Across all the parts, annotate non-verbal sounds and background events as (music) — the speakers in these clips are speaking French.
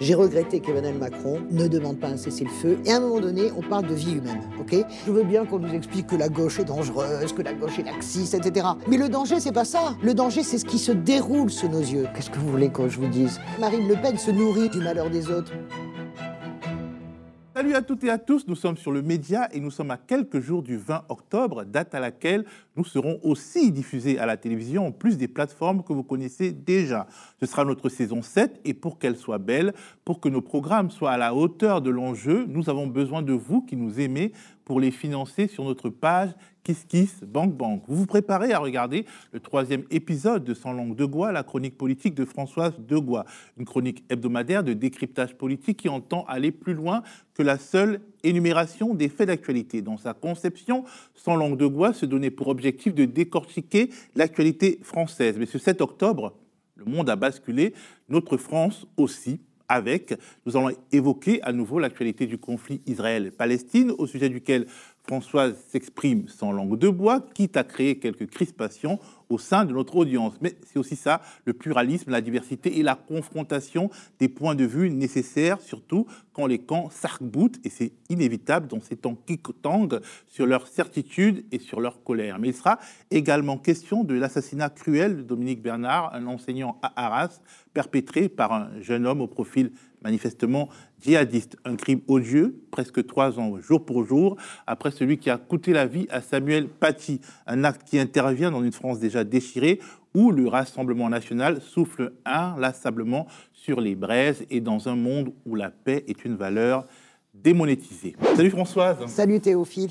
J'ai regretté qu'Emmanuel Macron ne demande pas un cessez-le-feu. Et à un moment donné, on parle de vie humaine, ok? Je veux bien qu'on nous explique que la gauche est dangereuse, que la gauche est laxiste, etc. Mais le danger, c'est pas ça. Le danger, c'est ce qui se déroule sous nos yeux. Qu'est-ce que vous voulez que je vous dise? Marine Le Pen se nourrit du malheur des autres. Salut à toutes et à tous, nous sommes sur le Média et nous sommes à quelques jours du 20 octobre, date à laquelle nous serons aussi diffusés à la télévision en plus des plateformes que vous connaissez déjà. Ce sera notre saison 7 et pour qu'elle soit belle, pour que nos programmes soient à la hauteur de l'enjeu, nous avons besoin de vous qui nous aimez pour les financer sur notre page Kiss Kiss Bank Bank. Vous vous préparez à regarder le troisième épisode de Sans langue de Gois, la chronique politique de Françoise de Gois, une chronique hebdomadaire de décryptage politique qui entend aller plus loin que la seule énumération des faits d'actualité. Dans sa conception, Sans langue de Gois se donnait pour objectif de décortiquer l'actualité française. Mais ce 7 octobre, le monde a basculé, notre France aussi avec, nous allons évoquer à nouveau l'actualité du conflit Israël-Palestine, au sujet duquel Françoise s'exprime sans langue de bois, quitte à créer quelques crispations au sein de notre audience. Mais c'est aussi ça, le pluralisme, la diversité et la confrontation des points de vue nécessaires, surtout quand les camps s'arc-boutent, et c'est inévitable dans ces temps qui tangent sur leur certitude et sur leur colère. Mais il sera également question de l'assassinat cruel de Dominique Bernard, un enseignant à Arras, perpétré par un jeune homme au profil manifestement djihadiste. Un crime odieux, presque trois ans, jour pour jour, après celui qui a coûté la vie à Samuel Paty. Un acte qui intervient dans une France déjà déchirée, où le Rassemblement national souffle inlassablement sur les braises et dans un monde où la paix est une valeur démonétisée. Salut Françoise. Salut Théophile.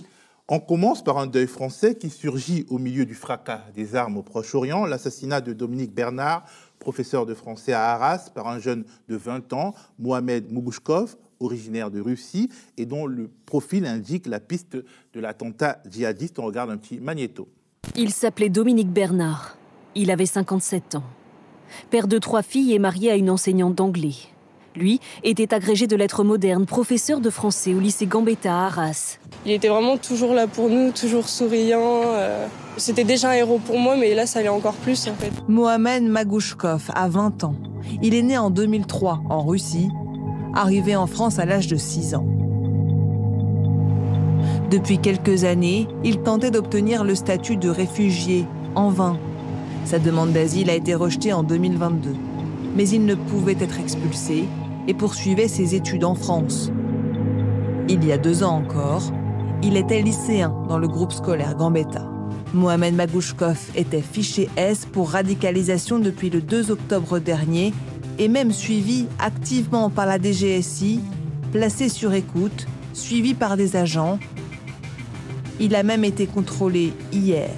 On commence par un deuil français qui surgit au milieu du fracas des armes au Proche-Orient, l'assassinat de Dominique Bernard, professeur de français à Arras, par un jeune de 20 ans, Mohamed Mougouchkov, originaire de Russie, et dont le profil indique la piste de l'attentat djihadiste. On regarde un petit magnéto. Il s'appelait Dominique Bernard. Il avait 57 ans. Père de trois filles et marié à une enseignante d'anglais. Lui était agrégé de lettres modernes, professeur de français au lycée Gambetta à Arras. Il était vraiment toujours là pour nous, toujours souriant. Euh, c'était déjà un héros pour moi, mais là, ça allait encore plus en fait. Mohamed Magouchkov a 20 ans. Il est né en 2003 en Russie, arrivé en France à l'âge de 6 ans. Depuis quelques années, il tentait d'obtenir le statut de réfugié, en vain. Sa demande d'asile a été rejetée en 2022. Mais il ne pouvait être expulsé et poursuivait ses études en France. Il y a deux ans encore, il était lycéen dans le groupe scolaire Gambetta. Mohamed Magouchkov était fiché S pour radicalisation depuis le 2 octobre dernier et même suivi activement par la DGSI, placé sur écoute, suivi par des agents. Il a même été contrôlé hier.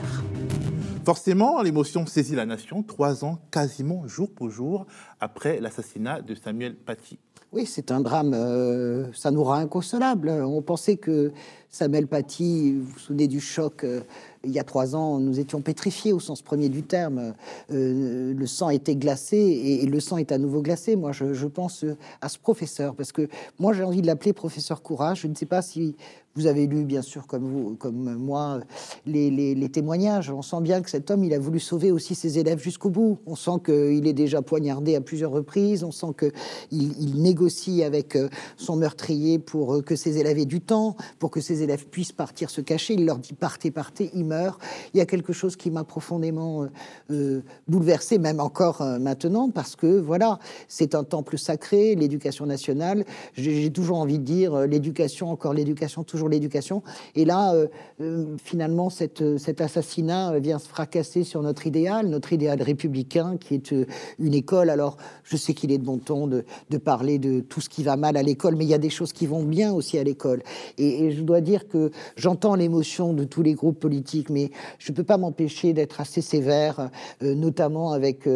Forcément, l'émotion saisit la nation trois ans, quasiment jour pour jour, après l'assassinat de Samuel Paty. Oui, c'est un drame, euh, ça nous rend inconsolables. On pensait que Samuel Paty, vous vous souvenez du choc euh, il y a trois ans, nous étions pétrifiés au sens premier du terme. Euh, le sang était glacé et, le sang est à nouveau glacé. Moi, je, pense à ce professeur parce que moi, j'ai envie de l'appeler professeur Courage. Je ne sais pas si vous avez lu, bien sûr, comme vous, comme moi, les, témoignages. On sent bien que cet homme, il a voulu sauver aussi ses élèves jusqu'au bout. On sent qu'il est déjà poignardé à plusieurs reprises. On sent qu'il il négocie avec euh, son meurtrier pour euh, que ses élèves aient du temps, pour que ses élèves puissent partir se cacher. Il leur dit partez, partez, il meurt. Il y a quelque chose qui m'a profondément euh, bouleversé, même encore maintenant, parce que voilà, c'est un temple sacré, l'éducation nationale. J'ai toujours envie de dire l'éducation, encore l'éducation, toujours l'éducation. Et là, euh, euh, finalement, cet assassinat vient se fracasser sur notre idéal, notre idéal républicain, qui est euh, une école. Alors, je sais qu'il est de bon ton de, parler de tout ce qui va mal à l'école, mais il y a des choses qui vont bien aussi à l'école. Et, je dois dire que j'entends l'émotion de tous les groupes politiques, mais je ne peux pas m'empêcher d'être assez sévère, notamment avec,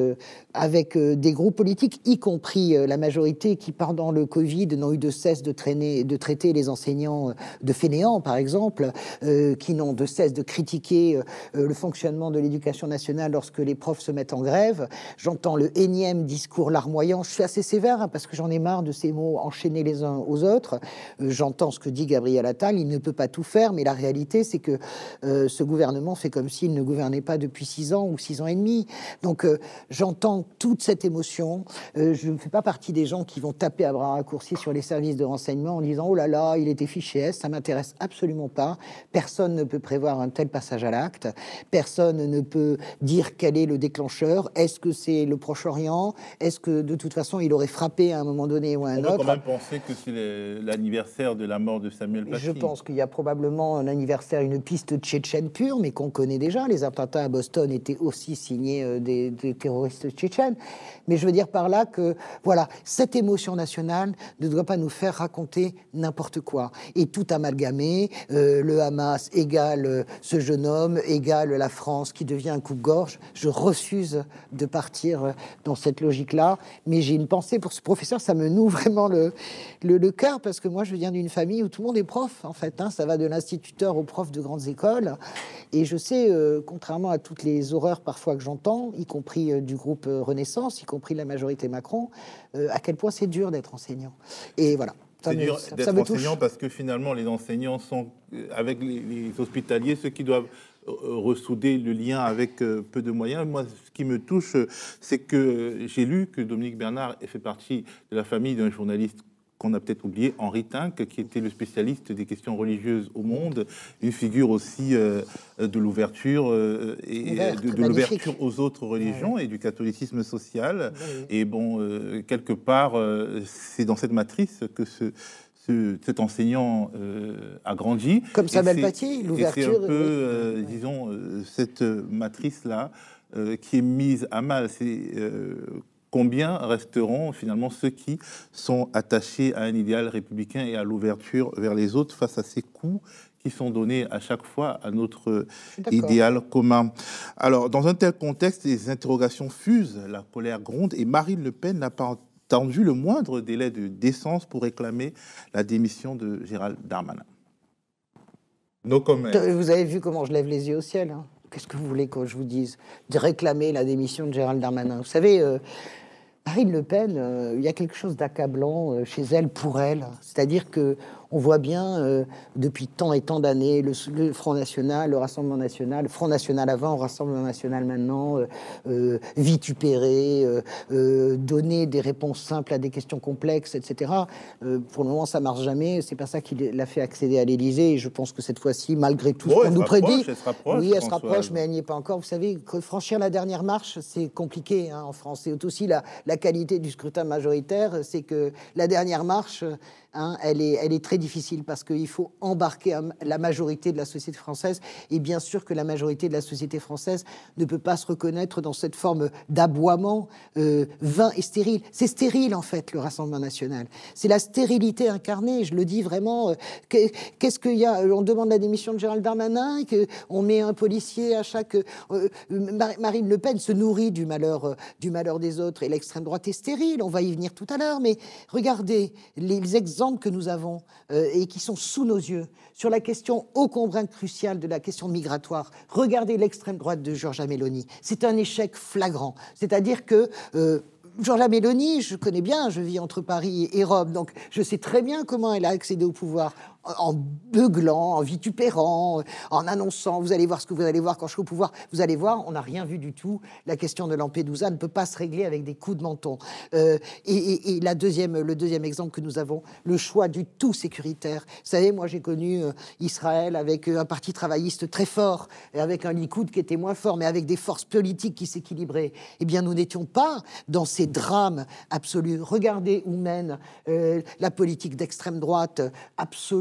avec des groupes politiques, y compris la majorité, qui, pendant le Covid, n'ont eu de cesse de, traîner, de traiter les enseignants de fainéants, par exemple, euh, qui n'ont de cesse de critiquer euh, le fonctionnement de l'éducation nationale lorsque les profs se mettent en grève. J'entends le énième discours larmoyant. Je suis assez sévère hein, parce que j'en ai marre de ces mots enchaînés les uns aux autres. Euh, j'entends ce que dit Gabriel Attal. Peut pas tout faire, mais la réalité, c'est que euh, ce gouvernement fait comme s'il ne gouvernait pas depuis six ans ou six ans et demi. Donc, euh, j'entends toute cette émotion. Euh, je ne fais pas partie des gens qui vont taper à bras raccourcis sur les services de renseignement en disant oh là là, il était fiché S. Ça m'intéresse absolument pas. Personne ne peut prévoir un tel passage à l'acte. Personne ne peut dire quel est le déclencheur. Est-ce que c'est le Proche-Orient? Est-ce que de toute façon il aurait frappé à un moment donné ou à un On autre peut quand même penser que c'est l'anniversaire de la mort de Samuel Paty. Je pense qu'il y a probablement un anniversaire, une piste tchétchène pure, mais qu'on connaît déjà. Les attentats à Boston étaient aussi signés euh, des, des terroristes tchétchènes. Mais je veux dire par là que, voilà, cette émotion nationale ne doit pas nous faire raconter n'importe quoi. Et tout amalgamer, euh, le Hamas égale euh, ce jeune homme, égale la France qui devient un coupe-gorge. Je refuse de partir euh, dans cette logique-là. Mais j'ai une pensée pour ce professeur, ça me noue vraiment le, le, le cœur, parce que moi, je viens d'une famille où tout le monde est prof, en fait. Hein. Ça va de l'instituteur au prof de grandes écoles. Et je sais, euh, contrairement à toutes les horreurs parfois que j'entends, y compris euh, du groupe euh, Renaissance, y compris de la majorité Macron, à quel point c'est dur d'être enseignant. Et voilà. Ça C'est dur d'être enseignant parce que finalement, les enseignants sont, avec les, les hospitaliers, ceux qui doivent ressouder le lien avec peu de moyens. Moi, ce qui me touche, c'est que j'ai lu que Dominique Bernard fait partie de la famille d'un journaliste qu'on a peut-être oublié, Henri Tinck, qui était le spécialiste des questions religieuses au monde, une figure aussi euh, de l'ouverture euh, et de, l'ouverture aux autres religions et du catholicisme social. Et bon, euh, quelque part, c'est dans cette matrice que ce, ce- cet enseignant a grandi. Comme Samuel Paty, et C'est l'ouverture, un peu, disons, cette matrice-là euh, qui est mise à mal. C'est euh, combien resteront finalement ceux qui sont attachés à un idéal républicain et à l'ouverture vers les autres face à ces coups qui sont donnés à chaque fois à notre idéal commun? Alors, dans un tel contexte, les interrogations fusent, la colère gronde, et Marine Le Pen n'a pas attendu le moindre délai de décence pour réclamer la démission de Gérald Darmanin. No comment. Vous avez vu comment je lève les yeux au ciel. hein. Qu'est-ce que vous voulez que je vous dise? De réclamer la démission de Gérald Darmanin. Vous savez, euh, Marine Le Pen, euh, il y a quelque chose d'accablant euh, chez elle pour elle. C'est-à-dire que on voit bien euh, depuis tant et tant d'années le, le Front National, le Rassemblement National, le Front National avant, Rassemblement National maintenant, euh, euh, vitupérer, euh, euh, donner des réponses simples à des questions complexes, etc. Euh, pour le moment, ça marche jamais. C'est pas ça qui l'a fait accéder à l'Élysée. Et je pense que cette fois-ci, malgré tout ce qu'on nous prédit, elle se rapproche, oui, elle se rapproche, mais elle n'y est pas encore. Vous savez, que franchir la dernière marche, c'est compliqué hein, en France. C'est aussi la, la qualité du scrutin majoritaire, c'est que la dernière marche, hein, elle, est, très difficile parce qu'il faut embarquer la majorité de la société française. Et bien sûr que la majorité de la société française ne peut pas se reconnaître dans cette forme d'aboiement euh, vain et stérile. C'est stérile, en fait, le Rassemblement national. C'est la stérilité incarnée, je le dis vraiment. euh, que- Qu'est-ce qu'il y a On demande la démission de Gérald Darmanin, on met un policier à chaque... euh, euh, Mar- Marine Le Pen se nourrit du malheur, euh, du malheur des autres et l'extrême droite est stérile, on va y venir tout à l'heure, mais regardez les exemples que nous avons euh, et qui sont sous nos yeux sur la question ô combien cruciale de la question migratoire. Regardez l'extrême droite de Giorgia Meloni. C'est un échec flagrant. C'est-à-dire que... euh, Giorgia Meloni, je connais bien, je vis entre Paris et Rome, donc je sais très bien comment elle a accédé au pouvoir en beuglant, en vitupérant, en annonçant, vous allez voir ce que vous allez voir quand je serai au pouvoir, vous allez voir, on n'a rien vu du tout. La question de Lampedusa ne peut pas se régler avec des coups de menton. Euh, et la deuxième, le deuxième exemple que nous avons, le choix du tout sécuritaire. Vous savez, moi j'ai connu euh, Israël avec euh, un parti travailliste très fort, et avec un Likoud qui était moins fort, mais avec des forces politiques qui s'équilibraient. Eh bien, nous n'étions pas dans ces drames absolus. Regardez où mène la politique d'extrême droite euh,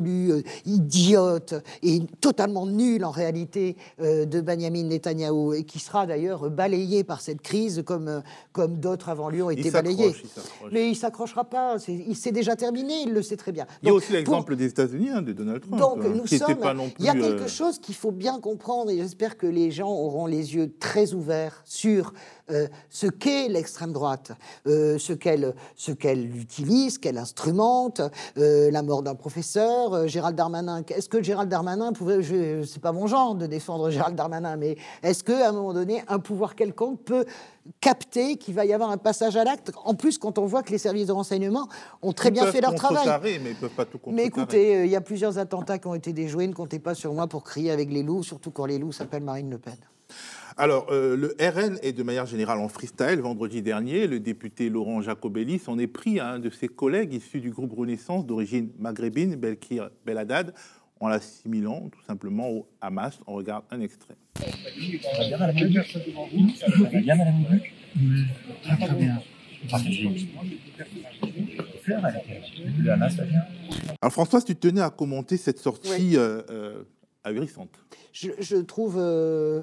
absolue, euh, idiote et totalement nulle en réalité euh, de Benjamin Netanyahou, et qui sera d'ailleurs balayé par cette crise comme, euh, comme d'autres avant lui ont été balayés. il. Mais il s'accrochera pas. c'est- Il s'est déjà terminé, il le sait très bien. Il y a Donc, aussi l'exemple des États-Unis, hein, de Donald Trump, donc hein, nous qui sommes. pas non il y a quelque euh, chose qu'il faut bien comprendre et j'espère que les gens auront les yeux très ouverts sur euh, ce qu'est l'extrême droite, euh, ce qu'elle ce qu'elle utilise, qu'elle instrumente, euh, la mort d'un professeur, Gérald Darmanin. Est-ce que Gérald Darmanin pouvait, je, c'est pas mon genre de défendre Gérald Darmanin, mais est-ce que à un moment donné, un pouvoir quelconque peut capter qu'il va y avoir un passage à l'acte? En plus, quand on voit que les services de renseignement ont très Ils bien fait leur travail. Mais ils peuvent pas tout Mais écoutez, euh, il y a plusieurs attentats qui ont été déjoués. Ne comptez pas sur moi pour crier avec les loups, surtout quand les loups s'appellent Marine Le Pen. Alors, euh, le RN est de manière générale en freestyle. Vendredi dernier, le député Laurent Jacobelli s'en est pris à un de ses collègues issus du groupe Renaissance d'origine maghrébine, Belkir Beladad, en l'assimilant tout simplement au Hamas. On regarde un extrait. Alors, Françoise, tu tenais à commenter cette sortie euh, euh, ahurissante. Je, je trouve. euh, euh,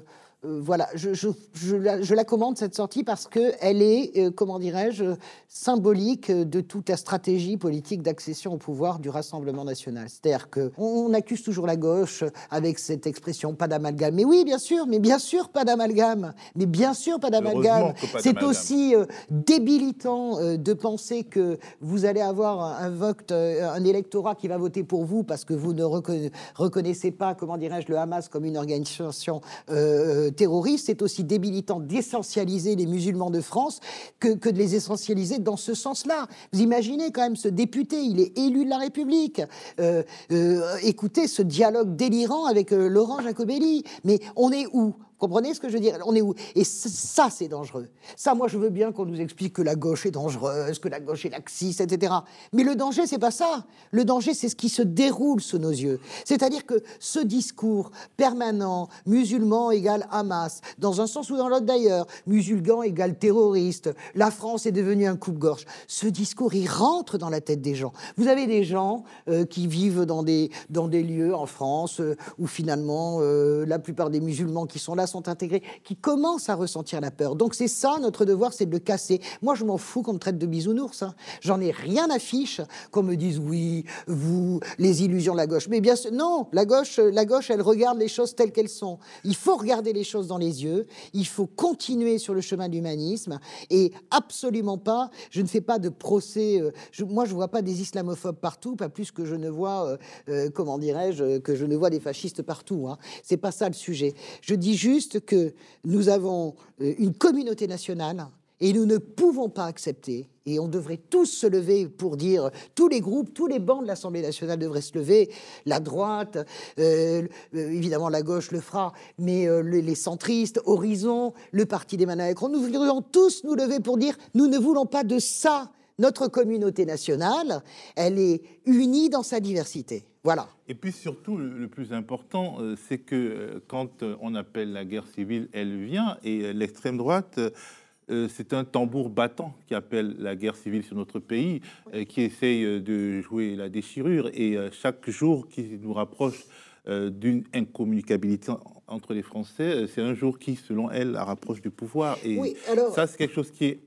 voilà, je, je- je la, je la commande cette sortie parce que elle est, euh, comment dirais-je, symbolique de toute la stratégie politique d'accession au pouvoir du Rassemblement national. C'est-à-dire que on, on accuse toujours la gauche avec cette expression pas d'amalgame. Mais oui, bien sûr, mais bien sûr pas d'amalgame. Mais bien sûr pas d'amalgame. C'est aussi euh, débilitant euh, de penser que vous allez avoir un, un vote, euh, un électorat qui va voter pour vous parce que vous ne reconna- reconnaissez pas, comment dirais-je, le Hamas comme une organisation euh, terroriste. C'est aussi débilitant d'essentialiser les musulmans de France que, de les essentialiser dans ce sens-là. Vous imaginez quand même ce député, il est élu de la République. Euh, euh, écoutez ce dialogue délirant avec euh, Laurent Jacobelli. Mais on est où? Comprenez ce que je veux dire? On est où? Et ça, c'est dangereux. Ça, moi, je veux bien qu'on nous explique que la gauche est dangereuse, que la gauche est laxiste, etc. Mais le danger, c'est pas ça. Le danger, c'est ce qui se déroule sous nos yeux. C'est-à-dire que ce discours permanent, musulman égale Hamas, dans un sens ou dans l'autre d'ailleurs, musulman égale terroriste, la France est devenue un coupe-gorge. Ce discours, il rentre dans la tête des gens. Vous avez des gens euh, qui vivent dans des, dans des lieux en France euh, où finalement euh, la plupart des musulmans qui sont là sont intégrés, qui commencent à ressentir la peur. Donc c'est ça, notre devoir, c'est de le casser. Moi, je m'en fous qu'on me traite de bisounours. hein. J'en ai rien à fiche qu'on me dise oui, vous, les illusions de la gauche. Mais bien sûr, non, la gauche, la gauche, elle regarde les choses telles qu'elles sont. Il faut regarder les choses dans les yeux. Il faut continuer sur le chemin de l'humanisme et absolument pas. Je ne fais pas de procès. euh, je- moi, je vois pas des islamophobes partout, pas plus que je ne vois, euh, euh, comment dirais-je, que je ne vois des fascistes partout. Hein. C'est pas ça le sujet. Je dis juste que nous avons euh, une communauté nationale. Et nous ne pouvons pas accepter, et on devrait tous se lever pour dire, tous les groupes, tous les bancs de l'Assemblée nationale devraient se lever, la droite, euh, euh, évidemment la gauche le fera, mais les, les centristes, Horizon, le parti d'Emmanuel Macron, nous devrions tous nous lever pour dire, nous ne voulons pas de ça. Notre communauté nationale, elle est unie dans sa diversité. Voilà. Et puis surtout, le, plus important, euh, c'est que euh, quand euh, on appelle la guerre civile, elle vient, et l'extrême droite, c'est un tambour battant qui appelle la guerre civile sur notre pays, qui essaye de jouer la déchirure, et chaque jour qui nous rapproche d'une incommunicabilité en- entre les Français, c'est un jour qui, selon elle, la rapproche du pouvoir. Et Oui, alors- ça, c'est quelque chose qui est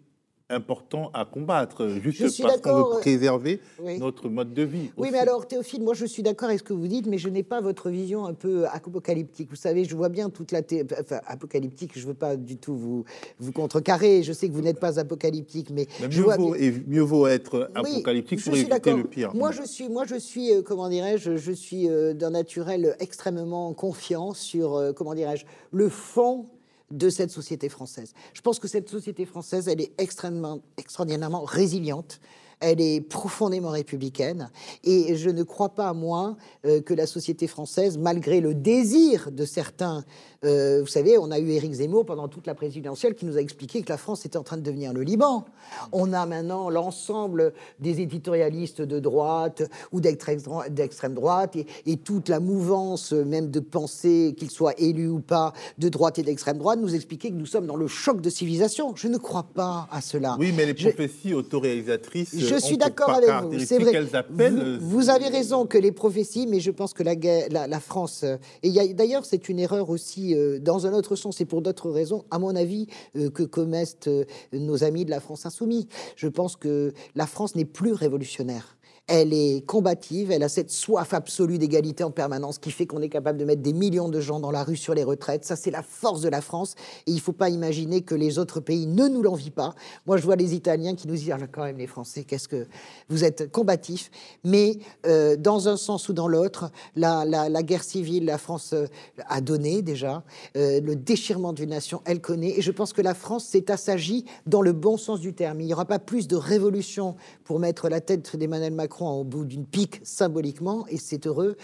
important à combattre, euh, juste parce qu'on veut euh, préserver oui. notre mode de vie. Oui, aussi. mais alors, Théophile, moi, je suis d'accord avec ce que vous dites, mais je n'ai pas votre vision un peu apocalyptique. Vous savez, je vois bien toute la... thé- Enfin, apocalyptique, je ne veux pas du tout vous, vous contrecarrer. Je sais que vous n'êtes pas apocalyptique, mais... Mais je mieux, vois vaut, et mieux vaut être Oui, apocalyptique pour éviter le pire. Moi, je suis, moi, je suis, euh, comment dirais-je, je suis euh, d'un naturel extrêmement confiant sur, euh, comment dirais-je, le fond de cette société française. Je pense que cette société française, elle est extrêmement, extraordinairement résiliente. Elle est profondément républicaine et je ne crois pas, moi, euh, que la société française, malgré le désir de certains, euh, vous savez, on a eu Éric Zemmour pendant toute la présidentielle qui nous a expliqué que la France était en train de devenir le Liban. On a maintenant l'ensemble des éditorialistes de droite ou d'extrême dro- d'extrême droite et, et toute la mouvance euh, même de pensée, qu'ils soient élus ou pas, de droite et d'extrême droite, nous expliquer que nous sommes dans le choc de civilisation. Je ne crois pas à cela. Oui, mais les Je- prophéties autoréalisatrices. Je suis d'accord avec vous. C'est vrai. appellent. Vous, euh, vous avez raison que les prophéties, mais je pense que la, la, la France. euh, et d'ailleurs, c'est une erreur aussi, euh, dans un autre sens et pour d'autres raisons, à mon avis, euh, que commettent euh, nos amis de la France insoumise. Je pense que la France n'est plus révolutionnaire. Elle est combative, elle a cette soif absolue d'égalité en permanence qui fait qu'on est capable de mettre des millions de gens dans la rue sur les retraites. Ça, c'est la force de la France. Et il ne faut pas imaginer que les autres pays ne nous l'envient pas. Moi, je vois les Italiens qui nous disent, ah, quand même, les Français, qu'est-ce que vous êtes combatifs. Mais euh, dans un sens ou dans l'autre, la, guerre civile, la France euh, a donné déjà. Euh, le déchirement d'une nation, elle connaît. Et je pense que la France s'est assagie dans le bon sens du terme. Il n'y aura pas plus de révolution pour mettre la tête d'Emmanuel Macron au bout d'une pique symboliquement, et c'est heureux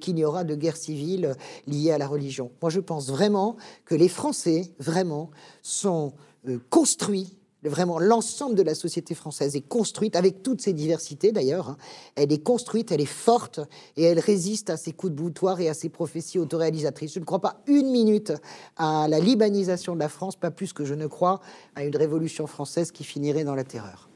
qu'il n'y aura de guerre civile liée à la religion. Moi, je pense vraiment que les Français, vraiment, sont euh, construits Vraiment, l'ensemble de la société française est construite, avec toutes ses diversités d'ailleurs. Hein. Elle est construite, elle est forte et elle résiste à ces coups de boutoir et à ces prophéties autoréalisatrices. Je ne crois pas une minute à la libanisation de la France, pas plus que je ne crois à une révolution française qui finirait dans la terreur.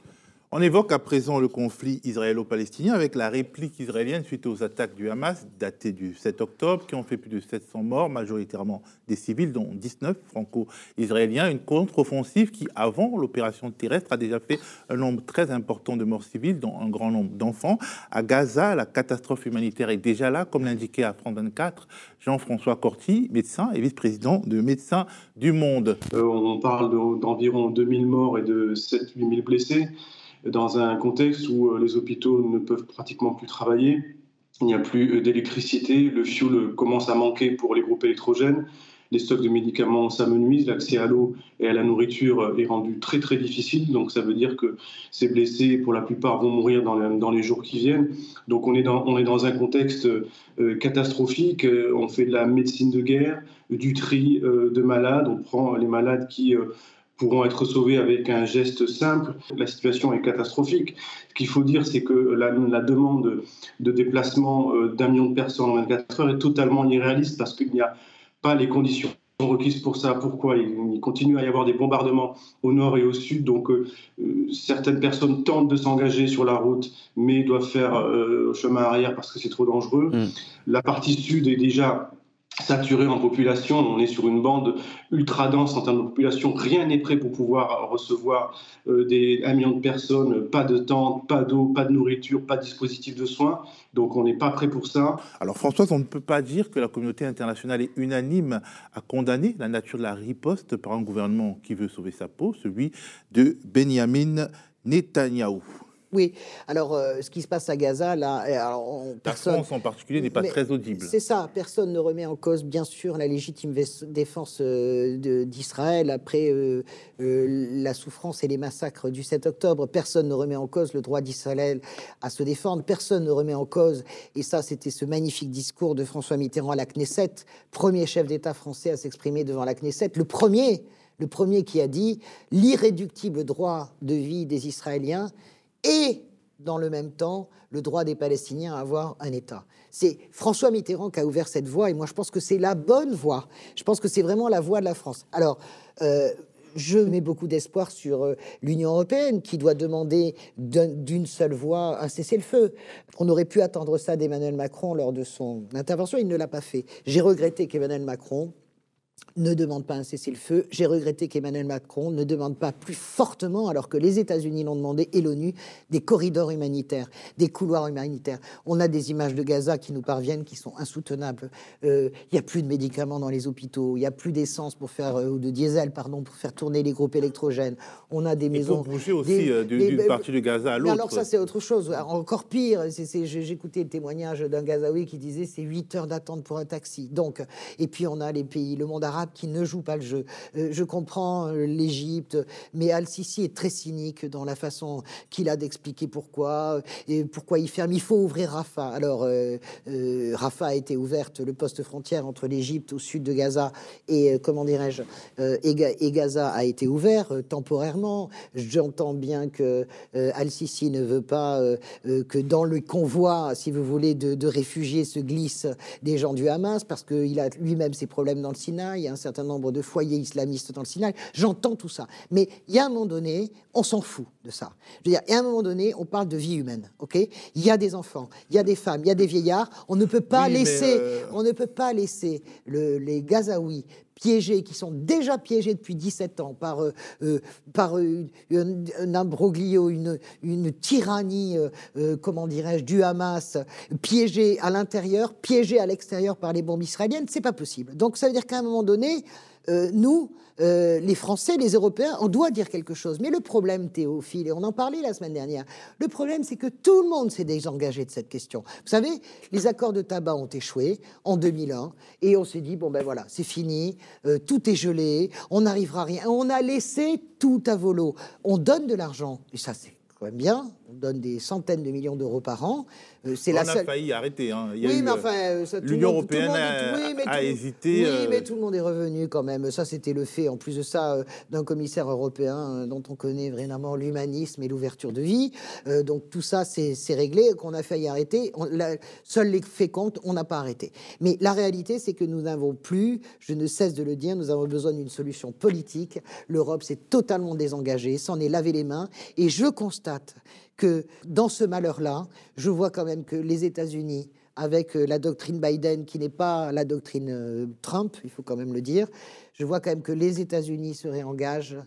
On évoque à présent le conflit israélo-palestinien avec la réplique israélienne suite aux attaques du Hamas datées du 7 octobre qui ont fait plus de 700 morts, majoritairement des civils, dont 19 franco-israéliens. Une contre-offensive qui, avant l'opération terrestre, a déjà fait un nombre très important de morts civiles, dont un grand nombre d'enfants. À Gaza, la catastrophe humanitaire est déjà là, comme l'indiquait à France 24 Jean-François Corti, médecin et vice-président de Médecins du Monde. Euh, on parle d'environ 2000 morts et de 7-8 000 blessés dans un contexte où euh, les hôpitaux ne peuvent pratiquement plus travailler. Il n'y a plus euh, d'électricité, le fioul commence à manquer pour les groupes électrogènes, les stocks de médicaments s'amenuisent, l'accès à l'eau et à la nourriture euh, est rendu très très difficile. Donc ça veut dire que ces blessés, pour la plupart, vont mourir dans les, jours qui viennent. Donc on est dans un contexte catastrophique. On fait de la médecine de guerre, du tri de malades. On prend les malades qui pourront être sauvés avec un geste simple. La situation est catastrophique. Ce qu'il faut dire, c'est que la, demande de déplacement euh, d'un million de personnes en 24 heures est totalement irréaliste parce qu'il n'y a pas les conditions requises pour ça. Pourquoi? Il, continue à y avoir des bombardements au nord et au sud. Donc, euh, euh, certaines personnes tentent de s'engager sur la route, mais doivent faire chemin arrière parce que c'est trop dangereux. Mm. La partie sud est déjà saturé en population. On est sur une bande ultra dense en termes de population. Rien n'est prêt pour pouvoir recevoir euh, des, un million de personnes. Pas de tentes, pas d'eau, pas de nourriture, pas de dispositif de soins. Donc on n'est pas prêt pour ça. Alors Françoise, on ne peut pas dire que la communauté internationale est unanime à condamner la nature de la riposte par un gouvernement qui veut sauver sa peau, celui de Benjamin Netanyahou. Oui, alors euh, ce qui se passe à Gaza, là, euh, alors, personne, la France en particulier n'est pas très audible. C'est ça, personne ne remet en cause, bien sûr, la légitime défense euh, d'Israël après la souffrance et les massacres du 7 octobre. Personne ne remet en cause le droit d'Israël à se défendre. Personne ne remet en cause, et ça, c'était ce magnifique discours de François Mitterrand à la Knesset, premier chef d'État français à s'exprimer devant la Knesset, le premier, le premier qui a dit l'irréductible droit de vie des Israéliens et dans le même temps le droit des Palestiniens à avoir un État. C'est François Mitterrand qui a ouvert cette voie et moi je pense que c'est la bonne voie. Je pense que c'est vraiment la voie de la France. Alors, euh, je mets beaucoup d'espoir sur euh, l'Union européenne qui doit demander d'une seule voix un cessez-le-feu. On aurait pu attendre ça d'Emmanuel Macron lors de son intervention, il ne l'a pas fait. J'ai regretté qu'Emmanuel Macron ne demande pas un cessez-le-feu. J'ai regretté qu'Emmanuel Macron ne demande pas plus fortement, alors que les États-Unis l'ont demandé et l'ONU, des corridors humanitaires, des couloirs humanitaires. On a des images de Gaza qui nous parviennent qui sont insoutenables. Euh, il n'y a plus de médicaments dans les hôpitaux, il n'y a plus d'essence pour faire euh, ou de diesel pardon pour faire tourner les groupes électrogènes. On a des maisons. pour bouger aussi euh, d'une partie de Gaza à l'autre. Alors ça c'est autre chose. Encore pire. J'écoutais le témoignage d'un Gazaoui qui disait c'est 8 heures d'attente pour un taxi. Donc et puis on a les pays, le monde arabe qui ne joue pas le jeu. Euh, je comprends euh, l'Égypte, mais Al-Sisi est très cynique dans la façon qu'il a d'expliquer pourquoi euh, et pourquoi il ferme. Il faut ouvrir Rafah. Alors, Rafah a été ouverte, le poste frontière entre l'Égypte au sud de Gaza et, comment dirais-je, et, Gaza a été ouvert temporairement. J'entends bien que Al-Sisi ne veut pas que dans le convoi, si vous voulez, de, de réfugiés se glissent des gens du Hamas parce qu'il a lui-même ses problèmes dans le Sinaï il y a un certain nombre de foyers islamistes dans le Sinaï. J'entends tout ça. Mais il y a un moment donné, on s'en fout de ça. Je veux dire, il y a un moment donné, on parle de vie humaine, ok? Il y a des enfants, il y a des femmes, il y a des vieillards. On ne peut pas laisser, euh, on ne peut pas laisser le, les Gazaouis piégés, qui sont déjà piégés depuis 17 ans par, euh, euh, euh, un, imbroglio, une, tyrannie, dirais-je, du Hamas, piégés à l'intérieur, piégés à l'extérieur par les bombes israéliennes, c'est pas possible. Donc ça veut dire qu'à un moment donné, euh, nous, euh, les Français, les Européens, on doit dire quelque chose. Mais le problème, Théophile, et on en parlait la semaine dernière, le problème, c'est que tout le monde s'est désengagé de cette question. Vous savez, les accords de tabac ont échoué en 2001, et on s'est dit, bon ben voilà, c'est fini, euh, tout est gelé, on n'arrivera à rien. On a laissé tout à volo. On donne de l'argent, et ça c'est quand même bien, on donne des centaines de millions d'euros par an. Euh, c'est On la a seule... failli arrêter. hein. Il y a Oui, mais enfin, tout l'Union tout européenne monde a- oui, a tout- hésité, Oui, euh, mais tout le monde est revenu quand même. Ça, c'était le fait, en plus de ça, euh, d'un commissaire européen dont on connaît vraiment l'humanisme et l'ouverture de vie. Donc tout ça, c'est c'est réglé, qu'on a failli arrêter. On, la- seuls les faits comptent, on n'a pas arrêté. Mais la réalité, c'est que nous n'avons plus, je ne cesse de le dire, nous avons besoin d'une solution politique. L'Europe s'est totalement désengagée, s'en est lavé les mains. Et je constate que dans ce malheur-là, je vois quand même que les États-Unis, avec euh, la doctrine Biden, qui n'est pas la doctrine euh, Trump, il faut quand même le dire, je vois quand même que les États-Unis se réengagent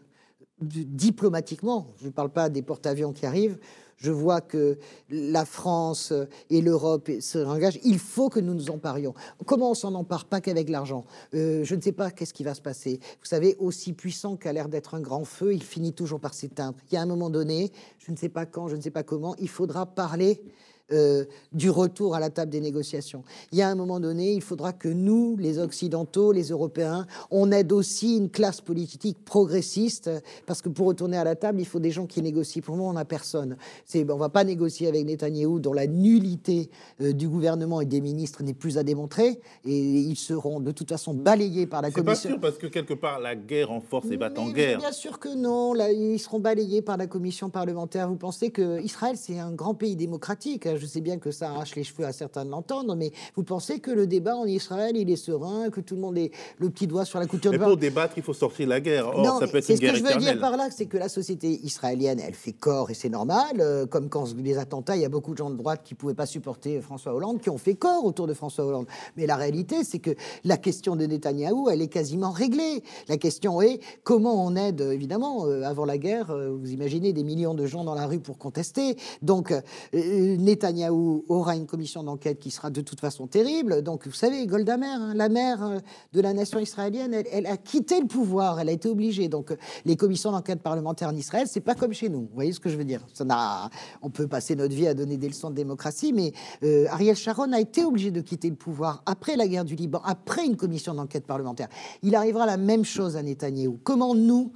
diplomatiquement. Je ne parle pas des porte-avions qui arrivent. Je vois que la France et l'Europe se réengagent. Il faut que nous nous emparions. Comment on s'en empare Pas qu'avec l'argent? Euh, je ne sais pas qu'est-ce qui va se passer. Vous savez, aussi puissant qu'a l'air d'être un grand feu, il finit toujours par s'éteindre. Il y a un moment donné, je ne sais pas quand, je ne sais pas comment, il faudra parler euh, du retour à la table des négociations. Il y a un moment donné, il faudra que nous, les Occidentaux, les Européens, on aide aussi une classe politique progressiste, parce que pour retourner à la table, il faut des gens qui négocient. Pour moi, on n'a personne. C'est, on va pas négocier avec Netanyahou, dont la nullité euh, du gouvernement et des ministres n'est plus à démontrer, et ils seront de toute façon balayés par la C'est pas commission. sûr parce que quelque part la guerre renforce les battes en Mais guerre. Bien sûr que non. Là, ils seront balayés par la commission parlementaire. Vous pensez que Israël, c'est un grand pays démocratique hein. Je sais bien que ça arrache les cheveux à certains de l'entendre, mais vous pensez que le débat en Israël, il est serein, que tout le monde est le petit doigt sur la couture Mais de pour débattre, il faut sortir la guerre. Or, non, ça peut être une ce que je veux éternelle. dire par là, c'est que la société israélienne, elle fait corps et c'est normal. euh, comme quand les attentats, il y a beaucoup de gens de droite qui pouvaient pas supporter François Hollande, qui ont fait corps autour de François Hollande. Mais la réalité, c'est que la question de Netanyahou, elle est quasiment réglée. La question est comment on aide, évidemment, euh, avant la guerre, euh, vous imaginez des millions de gens dans la rue pour contester. Donc, euh, euh, Netanyahou aura une commission d'enquête qui sera de toute façon terrible. Donc, vous savez, Golda Meir, hein, la mère euh, de la nation israélienne, elle, a quitté le pouvoir, elle a été obligée. Donc, euh, les commissions d'enquête parlementaires en Israël, c'est pas comme chez nous. Vous voyez ce que je veux dire? Ça n'a, on peut passer notre vie à donner des leçons de démocratie, mais euh, Ariel Sharon a été obligé de quitter le pouvoir après la guerre du Liban, après une commission d'enquête parlementaire. Il arrivera la même chose à Netanyahou. Comment nous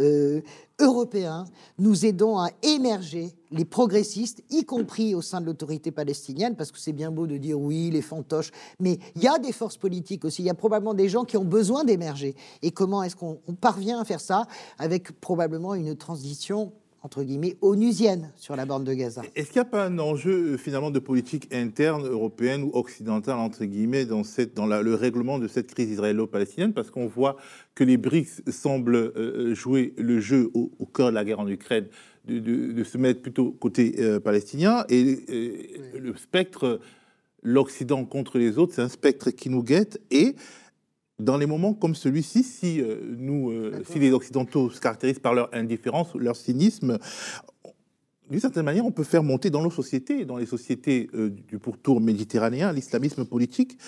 euh, Européens, nous aidons à émerger les progressistes, y compris au sein de l'autorité palestinienne, parce que c'est bien beau de dire oui, les fantoches, mais il y a des forces politiques aussi, il y a probablement des gens qui ont besoin d'émerger. Et comment est-ce qu'on on parvient à faire ça avec probablement une transition entre guillemets onusienne sur la bande de Gaza. Est-ce qu'il n'y a pas un enjeu euh, finalement de politique interne européenne ou occidentale entre guillemets dans, cette, dans la- le règlement de cette crise israélo-palestinienne? Parce qu'on voit que les BRICS semblent euh, jouer le jeu au, au cœur de la guerre en Ukraine, de, de- de se mettre plutôt côté euh, palestinien, et euh, le spectre, l'Occident contre les autres, c'est un spectre qui nous guette. Et dans les moments comme celui-ci, si euh, nous, euh, si les Occidentaux se caractérisent par leur indifférence, leur cynisme, d'une certaine manière, on peut faire monter dans nos sociétés, dans les sociétés euh, du pourtour méditerranéen, l'islamisme politique,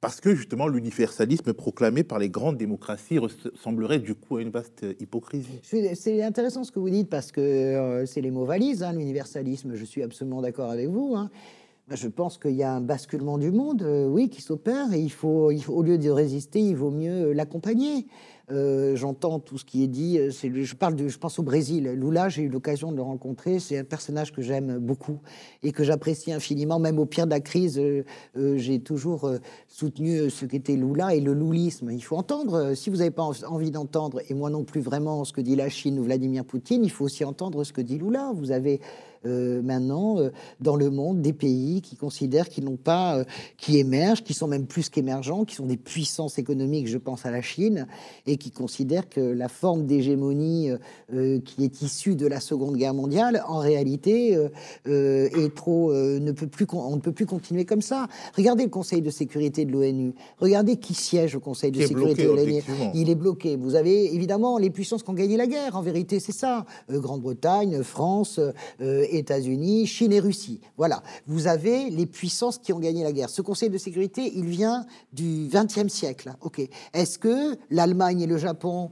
parce que justement l'universalisme proclamé par les grandes démocraties ressemblerait du coup à une vaste hypocrisie. C'est intéressant ce que vous dites parce que c'est les mots valises, hein, l'universalisme. Je suis absolument d'accord avec vous. hein. Ben, Je pense qu'il y a un basculement du monde, euh, oui, qui s'opère et il faut, au lieu de résister, il vaut mieux l'accompagner. Euh, J'entends tout ce qui est dit. euh, Je parle de, je pense au Brésil. Lula, j'ai eu l'occasion de le rencontrer. C'est un personnage que j'aime beaucoup et que j'apprécie infiniment. Même au pire de la crise, euh, euh, j'ai toujours euh, soutenu euh, ce qu'était Lula et le loulisme. Il faut entendre. euh, si vous n'avez pas en- envie d'entendre, et moi non plus vraiment, ce que dit la Chine ou Vladimir Poutine, il faut aussi entendre ce que dit Lula. Vous avez euh, maintenant euh, dans le monde des pays qui considèrent qu'ils n'ont pas, euh, qui émergent, qui sont même plus qu'émergents, qui sont des puissances économiques, je pense à la Chine, et qui considèrent que la forme d'hégémonie qui est issue de la Seconde Guerre mondiale, en réalité, est trop, ne peut plus, on ne peut plus continuer comme ça. Regardez le Conseil de sécurité de l'ONU. Regardez qui siège au Conseil de sécurité de l'ONU. Il est bloqué. Vous avez évidemment les puissances qui ont gagné la guerre. En vérité, c'est ça. Grande-Bretagne, France, États-Unis, Chine et Russie. Voilà, vous avez les puissances qui ont gagné la guerre. Ce Conseil de sécurité, il vient du XXe siècle. Ok. Est-ce que l'Allemagne et le Japon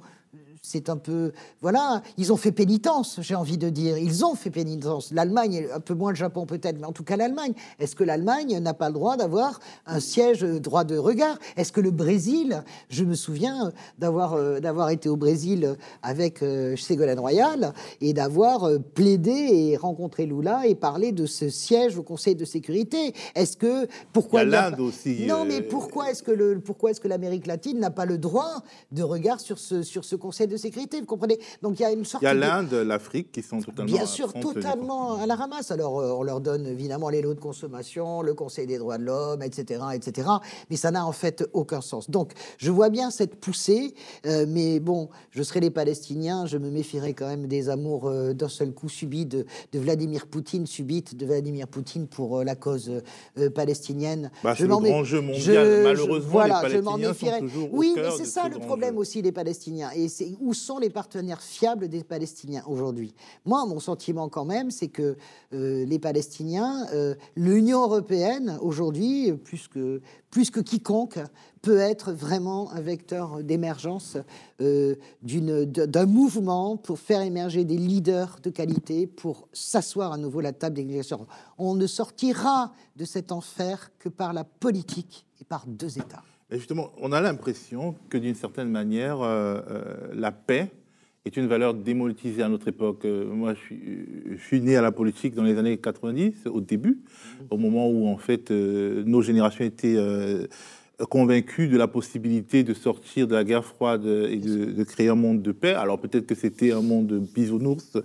c'est un peu. Voilà, ils ont fait pénitence, j'ai envie de dire. Ils ont fait pénitence. L'Allemagne, un peu moins le Japon peut-être, mais en tout cas l'Allemagne. Est-ce que l'Allemagne n'a pas le droit d'avoir un siège euh, droit de regard? Est-ce que le Brésil, je me souviens d'avoir euh, d'avoir été au Brésil avec euh, Ségolène Royal et d'avoir plaidé et rencontré Lula et parlé de ce siège au Conseil de sécurité? Est-ce que pourquoi l'Inde aussi Non, mais pourquoi est-ce que le pourquoi est-ce que l'Amérique latine n'a pas le droit de regard sur ce sur ce Conseil de sécurité, vous comprenez? Donc il y a une sorte. Il y a l'Inde, l'Afrique qui sont totalement. Bien sûr, totalement à la ramasse. Alors euh, on leur donne évidemment les lots de consommation, le Conseil des droits de l'homme, etc., etc. Mais ça n'a en fait aucun sens. Donc je vois bien cette poussée, euh, mais bon, je serais les Palestiniens, je me méfierais quand même des amours euh, d'un seul coup subis de, Vladimir Poutine, subite de Vladimir Poutine pour la cause palestinienne. Bah, c'est le grand jeu mondial. Malheureusement, voilà, les Palestiniens je sont toujours Oui, mais c'est ça le problème aussi, les Palestiniens. Et c'est où sont les partenaires fiables des Palestiniens aujourd'hui? Moi, mon sentiment quand même, c'est que euh, les Palestiniens, euh, l'Union européenne aujourd'hui, plus que, plus que quiconque, peut être vraiment un vecteur d'émergence euh, d'un mouvement pour faire émerger des leaders de qualité, pour s'asseoir à nouveau à la table des négociations. On ne sortira de cet enfer que par la politique et par deux États. Et justement, on a l'impression que d'une certaine manière, euh, euh, la paix est une valeur démonétisée à notre époque. Euh, moi, je suis, je suis, né à la politique dans les années 90, au début, au moment où en fait nos générations étaient convaincues de la possibilité de sortir de la guerre froide et de, créer un monde de paix. Alors peut-être que c'était un monde de bisounours,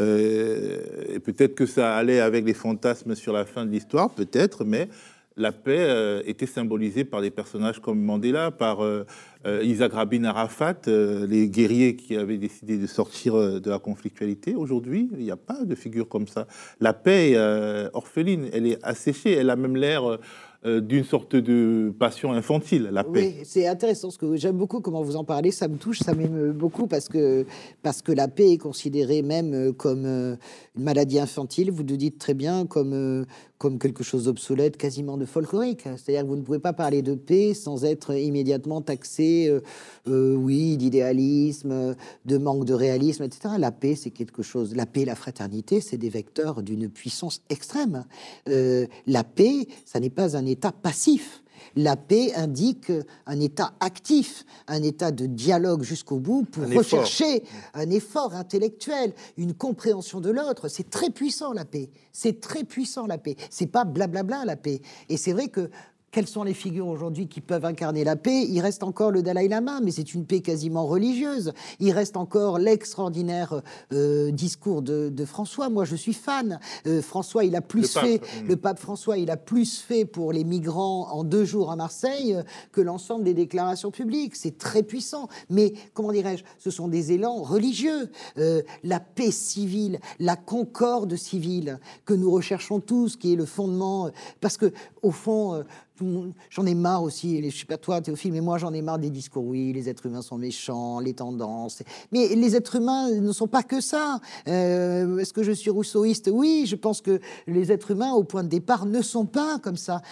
et peut-être que ça allait avec les fantasmes sur la fin de l'histoire, peut-être, mais la paix euh, était symbolisée par des personnages comme Mandela, par euh, Isaac Rabin Arafat, les guerriers qui avaient décidé de sortir de la conflictualité. Aujourd'hui, il n'y a pas de figure comme ça. La paix orpheline, elle est asséchée, elle a même l'air euh, d'une sorte de passion infantile, la paix. C'est intéressant, ce que j'aime beaucoup comment vous en parlez, ça me touche, ça m'émeut beaucoup, parce que, parce que la paix est considérée même euh, comme euh, une maladie infantile, vous le dites très bien, comme, comme quelque chose d'obsolète, quasiment de folklorique. C'est-à-dire que vous ne pouvez pas parler de paix sans être immédiatement taxé, oui, d'idéalisme, de manque de réalisme, etc. La paix, c'est quelque chose, la paix et la fraternité, c'est des vecteurs d'une puissance extrême. la paix, ça n'est pas un état passif. La paix indique un état actif, un état de dialogue jusqu'au bout pour rechercher un effort intellectuel, une compréhension de l'autre. C'est très puissant la paix. C'est très puissant la paix. C'est pas blablabla la paix. Et c'est vrai que quelles sont les figures aujourd'hui qui peuvent incarner la paix? Il reste encore le Dalai Lama, mais c'est une paix quasiment religieuse. Il reste encore l'extraordinaire euh, discours de, François. Moi, je suis fan. Euh, François, il a plus fait, hmm. le pape François, il a plus fait pour les migrants en deux jours à Marseille euh, que l'ensemble des déclarations publiques. C'est très puissant. Mais comment dirais-je Ce sont des élans religieux. la paix civile, la concorde civile que nous recherchons tous, qui est le fondement. Parce que au fond, J'en ai marre aussi, je sais pas toi Théophile, mais moi j'en ai marre des discours. Oui, les êtres humains sont méchants, les tendances. Mais les êtres humains ne sont pas que ça. Euh, est-ce que je suis rousseauiste? Oui, je pense que les êtres humains, au point de départ, ne sont pas comme ça.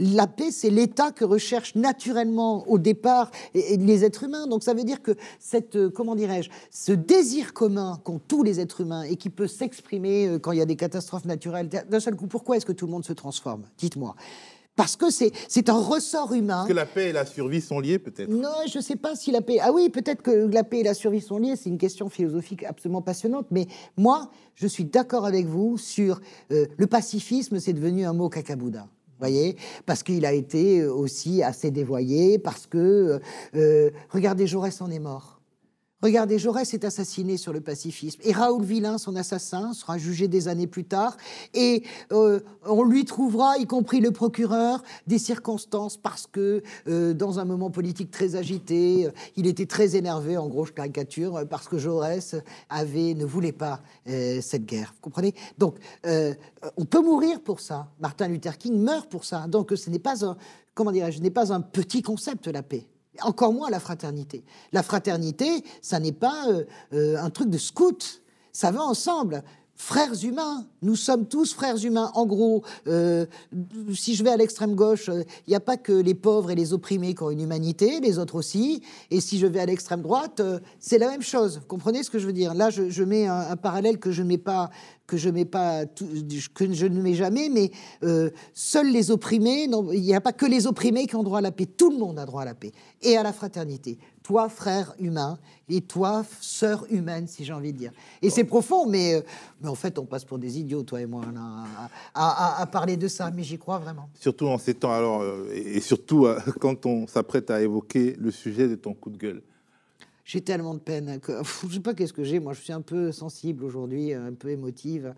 La paix, c'est l'état que recherchent naturellement au départ les êtres humains. Donc ça veut dire que cette, euh, comment dirais-je, ce désir commun qu'ont tous les êtres humains et qui peut s'exprimer euh, quand il y a des catastrophes naturelles, d'un seul coup, pourquoi est-ce que tout le monde se transforme? Dites-moi. Parce que c'est un ressort humain. Est-ce que la paix et la survie sont liées, peut-être Non, je ne sais pas si la paix. Ah oui, peut-être que la paix et la survie sont liées. C'est une question philosophique absolument passionnante. Mais moi, je suis d'accord avec vous sur euh, le pacifisme, c'est devenu un mot cacaboudin voyez Parce qu'il a été aussi assez dévoyé, parce que, euh, regardez, Jaurès en est mort. Regardez, Jaurès est assassiné sur le pacifisme et Raoul Villain, son assassin, sera jugé des années plus tard et euh, on lui trouvera, y compris le procureur, des circonstances parce que euh, dans un moment politique très agité, euh, il était très énervé, en gros, caricature, parce que Jaurès avait, ne voulait pas cette guerre. Vous comprenez? Donc, on peut mourir pour ça. Martin Luther King meurt pour ça. Donc, ce n'est pas comment n'est pas un petit concept la paix encore moins la fraternité. La fraternité, ça n'est pas euh, euh, un truc de scout, ça va ensemble. Frères humains, nous sommes tous frères humains. En gros, euh, si je vais à l'extrême gauche, il n'y a pas que les pauvres et les opprimés qui ont une humanité, les autres aussi. Et si je vais à l'extrême droite, c'est la même chose. Vous comprenez ce que je veux dire? Là, je, mets un, parallèle que je ne mets pas que je ne mets jamais, mais euh, seuls les opprimés, il n'y a pas que les opprimés qui ont droit à la paix, tout le monde a droit à la paix et à la fraternité. Toi, frère humain, et toi, sœur humaine, si j'ai envie de dire. Et c'est profond, mais, euh, mais en fait, on passe pour des idiots, toi et moi, à, parler de ça, mais j'y crois vraiment. Surtout en ces temps, alors, euh, et surtout (laughs) quand on s'apprête à évoquer le sujet de ton coup de gueule. J'ai tellement de peine. Que, (laughs) je sais pas qu'est-ce que j'ai. Moi, je suis un peu sensible aujourd'hui, un peu émotive.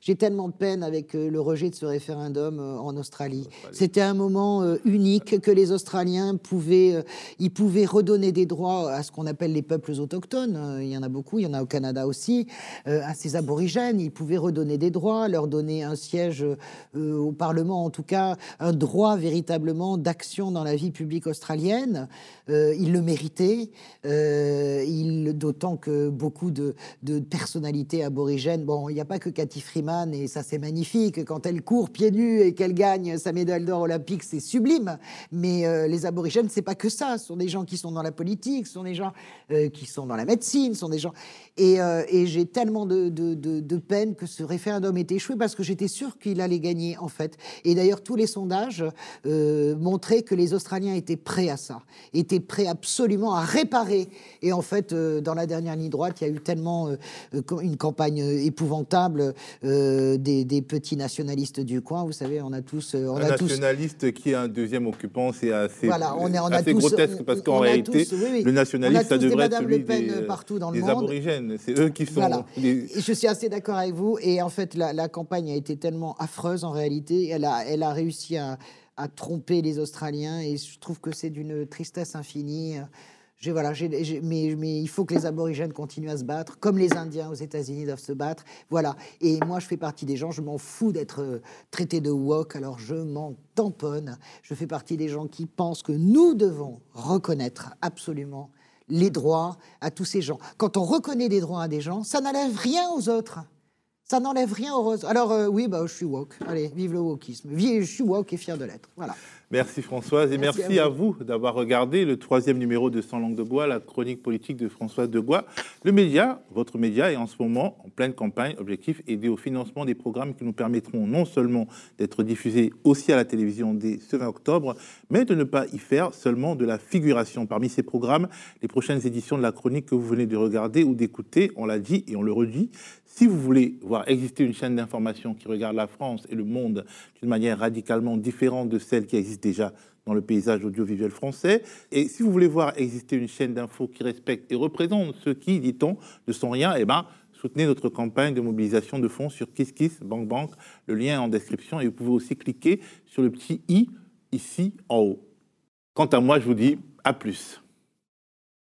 J'ai tellement de peine avec euh, le rejet de ce référendum euh, en Australie. C'était un moment euh, unique que les Australiens pouvaient, ils pouvaient redonner des droits à ce qu'on appelle les peuples autochtones. Il y en a beaucoup, il y en a au Canada aussi, à ces aborigènes. Ils pouvaient redonner des droits, leur donner un siège au Parlement, en tout cas un droit véritablement d'action dans la vie publique australienne. ils le méritaient. Euh, d'autant que beaucoup de, personnalités aborigènes, bon, il n'y a pas que Cathy Freeman, et ça c'est magnifique, quand elle court pieds nus et qu'elle gagne sa médaille d'or olympique, c'est sublime. Mais euh, les aborigènes, c'est pas que ça. Ce sont des gens qui sont dans la politique, ce sont des gens euh, qui sont dans la médecine, ce sont des gens. Et, j'ai tellement de, peine que ce référendum ait échoué parce que j'étais sûr qu'il allait gagner, en fait. Et d'ailleurs, tous les sondages montraient que les Australiens étaient prêts à ça, étaient prêts absolument à réparer et en fait, euh, dans la dernière ligne droite, il y a eu tellement euh, euh, une campagne épouvantable des, petits nationalistes du coin. Vous savez, on a tous. On un nationaliste qui est un deuxième occupant, c'est assez, voilà, on est, on assez grotesque parce qu'en réalité, le nationaliste, ça devrait être celui des, partout dans le des aborigènes. C'est eux qui sont. je suis assez d'accord avec vous. Et en fait, la, campagne a été tellement affreuse en réalité. Elle a, elle a réussi à, à tromper les Australiens et je trouve que c'est d'une tristesse infinie mais, il faut que les aborigènes continuent à se battre, comme les Indiens aux États-Unis doivent se battre. Voilà. Et moi, je fais partie des gens, je m'en fous d'être euh, traité de woke, alors je m'en tamponne. Je fais partie des gens qui pensent que nous devons reconnaître absolument les droits à tous ces gens. Quand on reconnaît des droits à des gens, ça n'enlève rien aux autres. Ça n'enlève rien aux autres. Alors euh, oui, bah, je suis woke. Allez, vive le wokisme. Je suis woke et fier de l'être. Voilà. Merci Françoise et merci, à vous, d'avoir regardé le troisième numéro de Sans langue de bois, la chronique politique de Françoise de Bois. Le média, votre média, est en ce moment en pleine campagne. Objectif aider au financement des programmes qui nous permettront non seulement d'être diffusés aussi à la télévision dès ce 20 octobre, mais de ne pas y faire seulement de la figuration. Parmi ces programmes, les prochaines éditions de la chronique que vous venez de regarder ou d'écouter, on l'a dit et on le redit, si vous voulez voir exister une chaîne d'information qui regarde la France et le monde d'une manière radicalement différente de celle qui existe déjà dans le paysage audiovisuel français, et si vous voulez voir exister une chaîne d'infos qui respecte et représente ceux qui, dit-on, ne sont rien, eh ben, soutenez notre campagne de mobilisation de fonds sur KissKiss Bank Bank. Le lien est en description et vous pouvez aussi cliquer sur le petit i ici en haut. Quant à moi, je vous dis à plus.